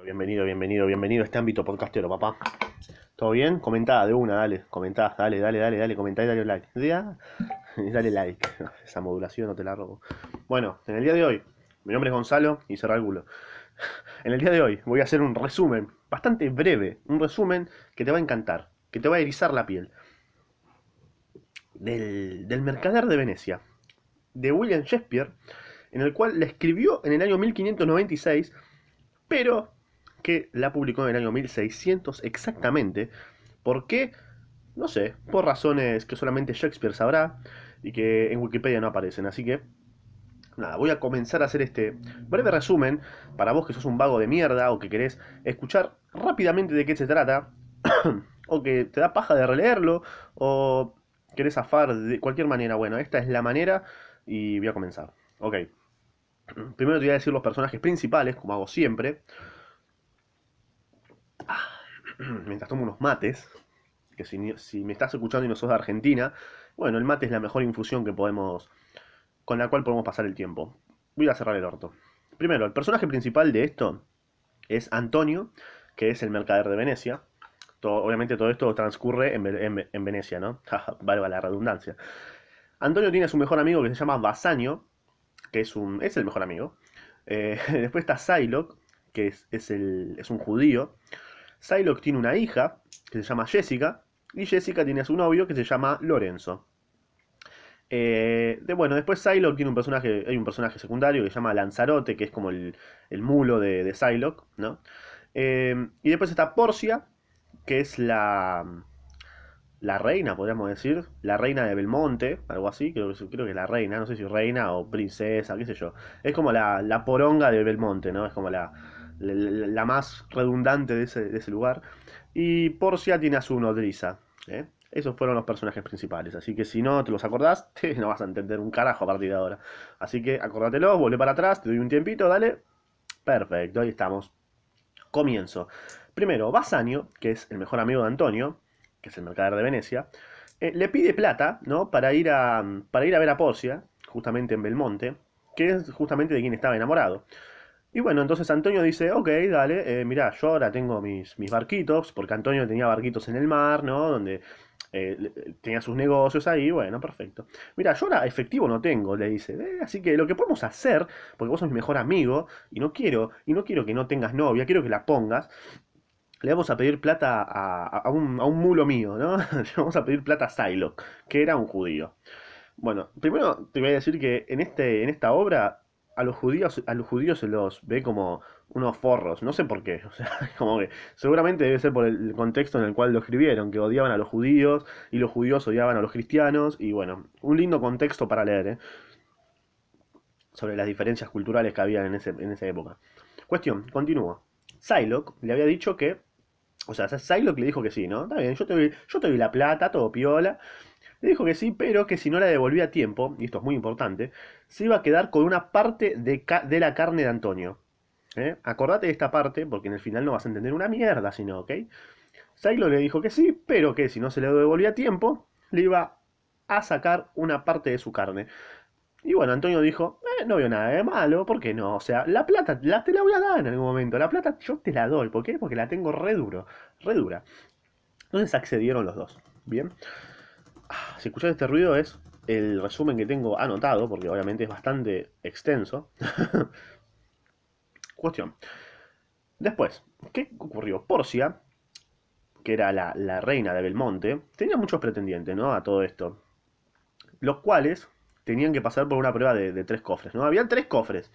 Bienvenido, bienvenido, bienvenido a este ámbito podcastero, papá. ¿Todo bien? Comentá de una, dale, comentá, dale, dale, dale, dale, comentá y dale like. Dale like. Esa modulación no te la robo. Bueno, en el día de hoy, mi nombre es Gonzalo y cerrá el culo. En el día de hoy voy a hacer un resumen, bastante breve, un resumen que te va a encantar, que te va a erizar la piel. Del, del Mercader de Venecia, de William Shakespeare, en el cual la escribió en el año 1596, pero que la publicó en el año 1600 exactamente. ¿Por qué? No sé, por razones que solamente Shakespeare sabrá y que en Wikipedia no aparecen. Así que, nada, voy a comenzar a hacer este breve resumen para vos que sos un vago de mierda o que querés escuchar rápidamente de qué se trata, o que te da paja de releerlo, o querés zafar de cualquier manera. Bueno, esta es la manera y voy a comenzar. Ok. Primero te voy a decir los personajes principales, como hago siempre. mientras tomo unos mates, que si, si, me estás escuchando y no sos de Argentina, bueno, el mate es la mejor infusión que podemos, con la cual podemos pasar el tiempo. Voy a cerrar el orto. Primero, el personaje principal de esto es Antonio, que es el mercader de Venecia. Todo, obviamente todo esto transcurre en, en, en Venecia, ¿no? Valga la redundancia. Antonio tiene a su mejor amigo que se llama Basanio, que es, un, es el mejor amigo. Eh, después está Psylocke, que es, es, el, es un judío. Psylocke tiene una hija que se llama Jessica y Jessica tiene a su novio que se llama Lorenzo. Eh, bueno, después Psylocke tiene un personaje, hay un personaje secundario que se llama Lanzarote, que es como el, el mulo de, de ¿no? Eh, y después está Porcia, que es la, la reina, podríamos decir, la reina de Belmonte, algo así, creo creo que es la reina, no sé si reina o princesa, qué sé yo. Es como la, la poronga de Belmonte, ¿no? Es como la, la, más redundante de ese, lugar. Y Porcia tiene a su nodriza. ¿eh? Esos fueron los personajes principales. Así que si no te los acordás, no vas a entender un carajo a partir de ahora. Así que acordátelo, vuelve para atrás, te doy un tiempito, dale. Perfecto, ahí estamos. Comienzo. Primero, Basanio, que es el mejor amigo de Antonio, que es el mercader de Venecia, eh, le pide plata, ¿no? Para ir, a, para ir a ver a Porcia, justamente en Belmonte, que es justamente de quien estaba enamorado. Y bueno, entonces Antonio dice, ok, dale, eh, mirá, yo ahora tengo mis, mis barquitos, porque Antonio tenía barquitos en el mar, ¿no? Donde eh, tenía sus negocios ahí, bueno, perfecto. Mira, yo ahora efectivo no tengo, le dice. Eh, así que lo que podemos hacer, porque vos sos mi mejor amigo, y no quiero, y no quiero que no tengas novia, quiero que la pongas. Le vamos a pedir plata a, a, un, a un, mulo mío, ¿no? Le vamos a pedir plata a Psylocke, que era un judío. Bueno, primero te voy a decir que en, este, en esta obra a los judíos a los judíos se los ve como unos forros, no sé por qué, o sea, como que seguramente debe ser por el contexto en el cual lo escribieron, que odiaban a los judíos y los judíos odiaban a los cristianos y bueno, un lindo contexto para leer, ¿eh? sobre las diferencias culturales que había en, ese, en esa época. Cuestión, continúo. Psylocke le había dicho que, o sea, Psylocke le dijo que sí, ¿no? Está bien, yo te doy, yo te doy la plata, todo piola. Le dijo que sí, pero que si no la devolvía a tiempo, y esto es muy importante, se iba a quedar con una parte de, de la carne de Antonio. ¿Eh? Acordate de esta parte, porque en el final no vas a entender una mierda, sino, ¿ok? Sailo le dijo que sí, pero que si no se le devolvía a tiempo, le iba a sacar una parte de su carne. Y bueno, Antonio dijo, eh, no veo nada de malo, ¿por qué no? O sea, la plata la, te la voy a dar en algún momento, la plata yo te la doy, ¿por qué? Porque la tengo re duro, dura. Entonces accedieron los dos, ¿bien? Si escuchas este ruido es el resumen que tengo anotado, porque obviamente es bastante extenso. Cuestión. Después, ¿qué ocurrió? Porcia, que era la, reina de Belmonte, tenía muchos pretendientes, ¿no? A todo esto. Los cuales tenían que pasar por una prueba de, de tres cofres, ¿no? Habían tres cofres.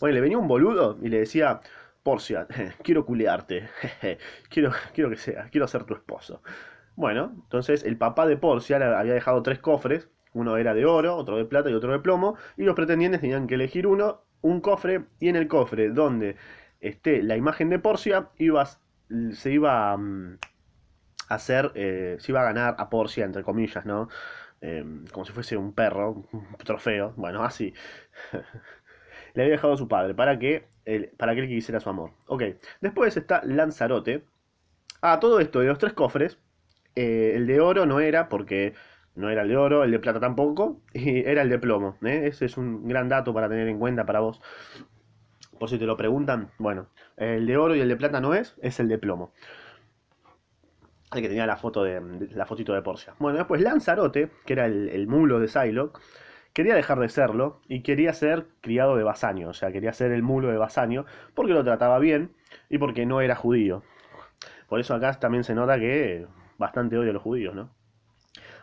Bueno, le venía un boludo y le decía, Porcia, quiero culearte, quiero, quiero que sea, quiero ser tu esposo. Bueno, entonces el papá de Porcia había dejado tres cofres, uno era de oro, otro de plata y otro de plomo, y los pretendientes tenían que elegir uno, un cofre, y en el cofre donde esté la imagen de Porcia, ibas, se iba um, a hacer, eh, se iba a ganar a Porcia, entre comillas, ¿no? Eh, como si fuese un perro, un trofeo, bueno, así. le había dejado a su padre para que, para que él quisiera su amor. Ok, después está Lanzarote. Ah, todo esto de los tres cofres eh, el de oro no era porque no era el de oro, el de plata tampoco, y era el de plomo. ¿eh? Ese es un gran dato para tener en cuenta para vos. por si te lo preguntan, bueno, el de oro y el de plata no es, es el de plomo. El que tenía la foto de, la fotito de Porcia. Bueno, después Lanzarote, que era el, el mulo de Psylocke, quería dejar de serlo y quería ser criado de Basanio, o sea, quería ser el mulo de Basanio porque lo trataba bien y porque no era judío. Por eso acá también se nota que bastante odio a los judíos, ¿no?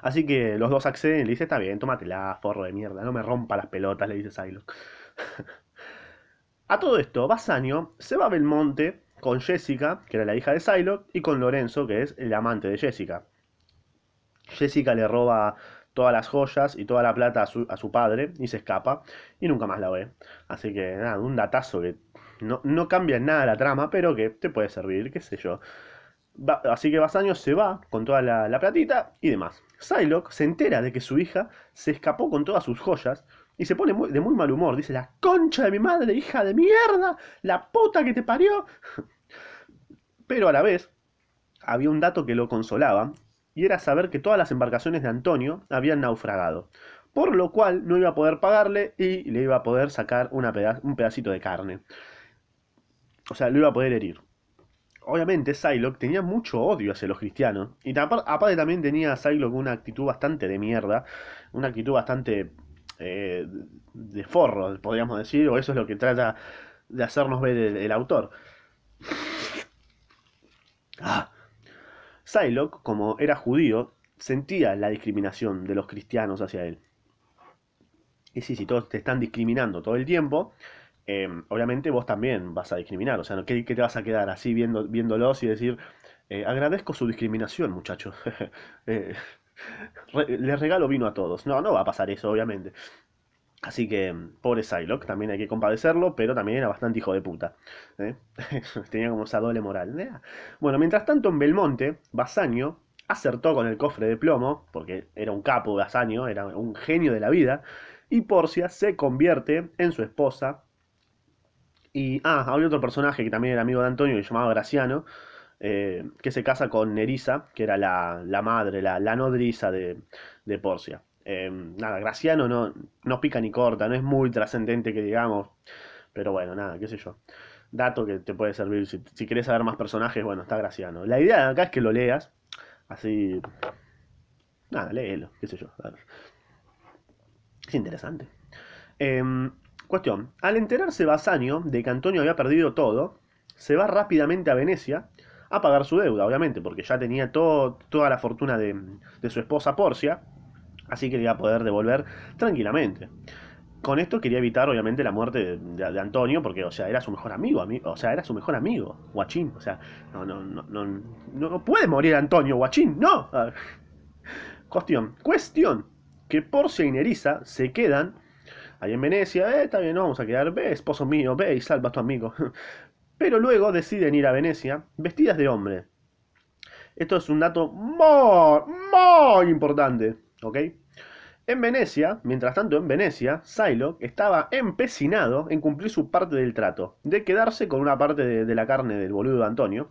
Así que los dos acceden y le dice, está bien, tómatela, forro de mierda, no me rompa las pelotas, le dice Psylocke. a todo esto, Basanio se va a Belmonte con Jessica, que era la hija de Psylocke, y con Lorenzo, que es el amante de Jessica. Jessica le roba todas las joyas y toda la plata a su, padre y se escapa y nunca más la ve. Así que nada, un datazo que no, no cambia en nada la trama, pero que te puede servir, qué sé yo. Así que Basanio se va con toda la, la, platita y demás. Psylocke se entera de que su hija se escapó con todas sus joyas y se pone de muy mal humor. Dice, la concha de mi madre, hija de mierda, la puta que te parió. Pero a la vez, había un dato que lo consolaba, y era saber que todas las embarcaciones de Antonio habían naufragado. Por lo cual no iba a poder pagarle y le iba a poder sacar un pedacito de carne. O sea, lo iba a poder herir. Obviamente Psylocke tenía mucho odio hacia los cristianos. Y aparte también tenía Psylocke una actitud bastante de mierda. Una actitud bastante eh, de forro, podríamos decir. O eso es lo que trata de hacernos ver el, autor. Ah. Psylocke, como era judío, sentía la discriminación de los cristianos hacia él. Y sí, si todos te están discriminando todo el tiempo, eh, obviamente vos también vas a discriminar. O sea, ¿qué, qué te vas a quedar así viendo, viéndolos y decir, eh, agradezco su discriminación, muchachos? eh, les regalo vino a todos. No, no va a pasar eso, obviamente. Así que, pobre Psylocke, también hay que compadecerlo, pero también era bastante hijo de puta. ¿eh? Tenía como esa doble moral. Bueno, mientras tanto en Belmonte, Basanio acertó con el cofre de plomo, porque era un capo Basanio, era un genio de la vida, y Porcia se convierte en su esposa. Y, ah, había otro personaje que también era amigo de Antonio, que se llamaba Graciano, eh, que se casa con Nerissa, que era la, la madre, la, la nodriza de, de Porcia. Eh, nada, Graciano no, no pica ni corta, no es muy trascendente que digamos. Pero bueno, nada, qué sé yo. Dato que te puede servir. Si, si querés saber más personajes, bueno, está Graciano. La idea de acá es que lo leas. Así. Nada, léelo, qué sé yo. Es interesante. Eh, cuestión. Al enterarse Basanio de que Antonio había perdido todo, se va rápidamente a Venecia a pagar su deuda, obviamente, porque ya tenía toda la fortuna de, su esposa Porcia Así que le iba a poder devolver tranquilamente. Con esto quería evitar, obviamente, la muerte de, Antonio, porque, o sea, era su mejor amigo, amigo, o sea, era su mejor amigo, Guachín. O sea, no, no, no, no, no puede morir Antonio, Guachín, no. Cuestión, cuestión, que Porcia y Nerissa se quedan ahí en Venecia, eh, está bien, no vamos a quedar, ve, esposo mío, ve y salva a tu amigo. Pero luego deciden ir a Venecia vestidas de hombre. Esto es un dato muy, muy importante. ¿Ok? En Venecia, mientras tanto en Venecia, Psylocke estaba empecinado en cumplir su parte del trato, de quedarse con una parte de, la carne del boludo de Antonio,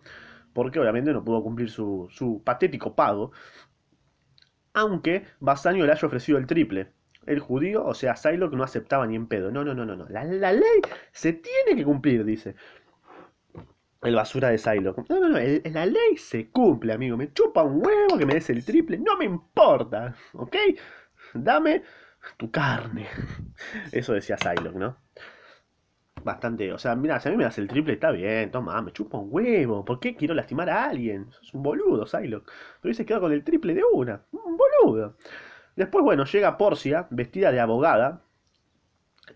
porque obviamente no pudo cumplir su, su patético pago, aunque Basanio le haya ofrecido el triple. El judío, o sea, Psylocke no aceptaba ni en pedo. No, no, no, no, no. La, la ley se tiene que cumplir, dice. El basura de Psylocke. No, no, no, la ley se cumple, amigo. Me chupa un huevo que me des el triple. No me importa, ¿ok? Dame tu carne. Eso decía Psylocke, ¿no? Bastante, o sea, mira, si a mí me das el triple está bien, toma, me chupa un huevo. ¿Por qué quiero lastimar a alguien? Sos un boludo, Psylocke. Pero hubiese quedado con el triple de una. Un boludo. Después, bueno, llega Porcia, vestida de abogada.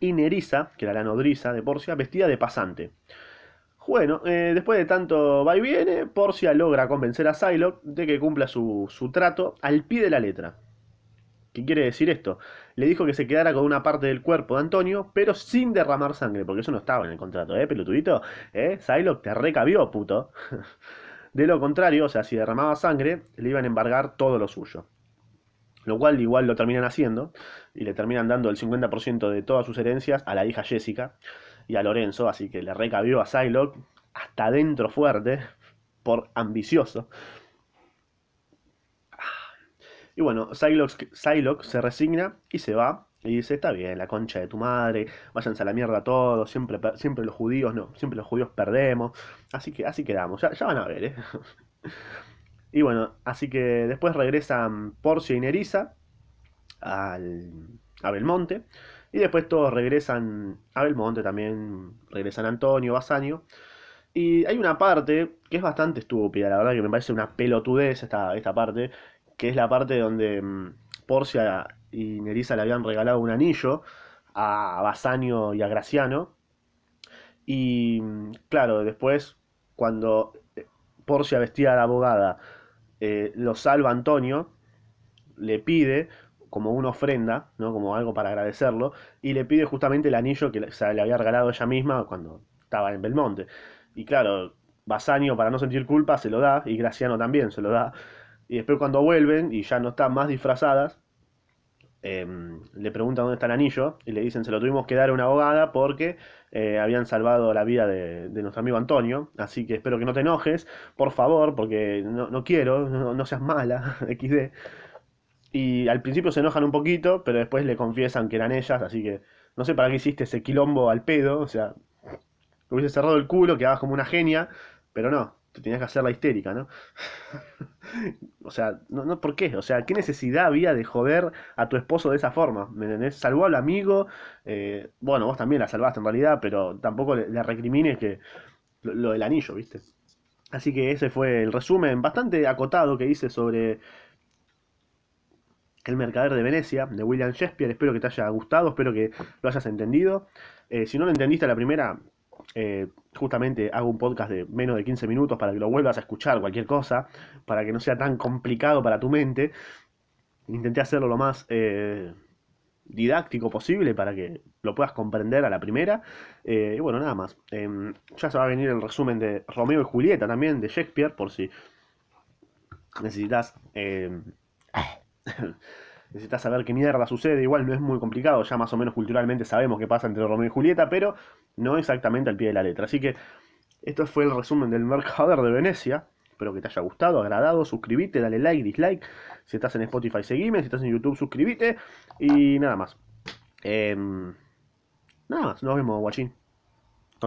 Y Nerissa, que era la nodriza de Porcia, vestida de pasante. Bueno, eh, después de tanto va y viene, Porcia logra convencer a Psylocke de que cumpla su, su, trato al pie de la letra. ¿Qué quiere decir esto? Le dijo que se quedara con una parte del cuerpo de Antonio, pero sin derramar sangre, porque eso no estaba en el contrato, ¿eh, pelotudito? ¿Eh? Psylocke te recabió, puto. De lo contrario, o sea, si derramaba sangre, le iban a embargar todo lo suyo. Lo cual igual lo terminan haciendo, y le terminan dando el 50% de todas sus herencias a la hija Jessica y a Lorenzo, así que le recabió a Psylocke hasta adentro fuerte por ambicioso. Y bueno, Psylocke, Psylocke, se resigna y se va Y dice, está bien, la concha de tu madre, váyanse a la mierda todos, siempre, siempre los judíos, no, siempre los judíos perdemos. Así que así quedamos, ya, ya van a ver, ¿eh? Y bueno, así que después regresan Porcia y Nerissa a Belmonte. Y después todos regresan a Belmonte también, regresan Antonio, Basanio. Y hay una parte que es bastante estúpida, la verdad que me parece una pelotudez esta, esta parte, que es la parte donde mm, Porcia y Nerissa le habían regalado un anillo a Basanio y a Graciano. Y mm, claro, después cuando eh, Porcia vestida de abogada eh, lo salva Antonio, le pide como una ofrenda, ¿no? Como algo para agradecerlo, y le pide justamente el anillo que se le había regalado ella misma cuando estaba en Belmonte. Y claro, Basanio para no sentir culpa se lo da, y Graciano también se lo da. Y después cuando vuelven y ya no están más disfrazadas, eh, le preguntan dónde está el anillo y le dicen se lo tuvimos que dar a una abogada porque eh, habían salvado la vida de, de nuestro amigo Antonio, así que espero que no te enojes, por favor, porque no, no quiero, no, no seas mala, XD. Y al principio se enojan un poquito, pero después le confiesan que eran ellas, así que no sé para qué hiciste ese quilombo al pedo, o sea, hubiese cerrado el culo, quedabas como una genia, pero no, te tenías que hacer la histérica, ¿no? O sea, no, no, ¿por qué? O sea, ¿qué necesidad había de joder a tu esposo de esa forma? ¿Me entendés? Salvó al amigo, eh, bueno, vos también la salvaste en realidad, pero tampoco le, recrimines que lo, lo del anillo, ¿viste? Así que ese fue el resumen bastante acotado que hice sobre El Mercader de Venecia, de William Shakespeare. Espero que te haya gustado, espero que lo hayas entendido. Eh, si no lo entendiste a la primera, eh, justamente hago un podcast de menos de 15 minutos para que lo vuelvas a escuchar, cualquier cosa, para que no sea tan complicado para tu mente. Intenté hacerlo lo más eh, didáctico posible para que lo puedas comprender a la primera. Eh, y bueno, nada más. Eh, ya se va a venir el resumen de Romeo y Julieta también, de Shakespeare, por si necesitas eh, necesitas saber qué mierda sucede. Igual no es muy complicado, ya más o menos culturalmente sabemos qué pasa entre Romeo y Julieta, pero no exactamente al pie de la letra. Así que esto fue el resumen del Mercader de Venecia. Espero que te haya gustado, agradado. Suscríbete, dale like, dislike. Si estás en Spotify, seguime. Si estás en YouTube, suscríbete. Y nada más. Em, nada más, nos vemos, guachín.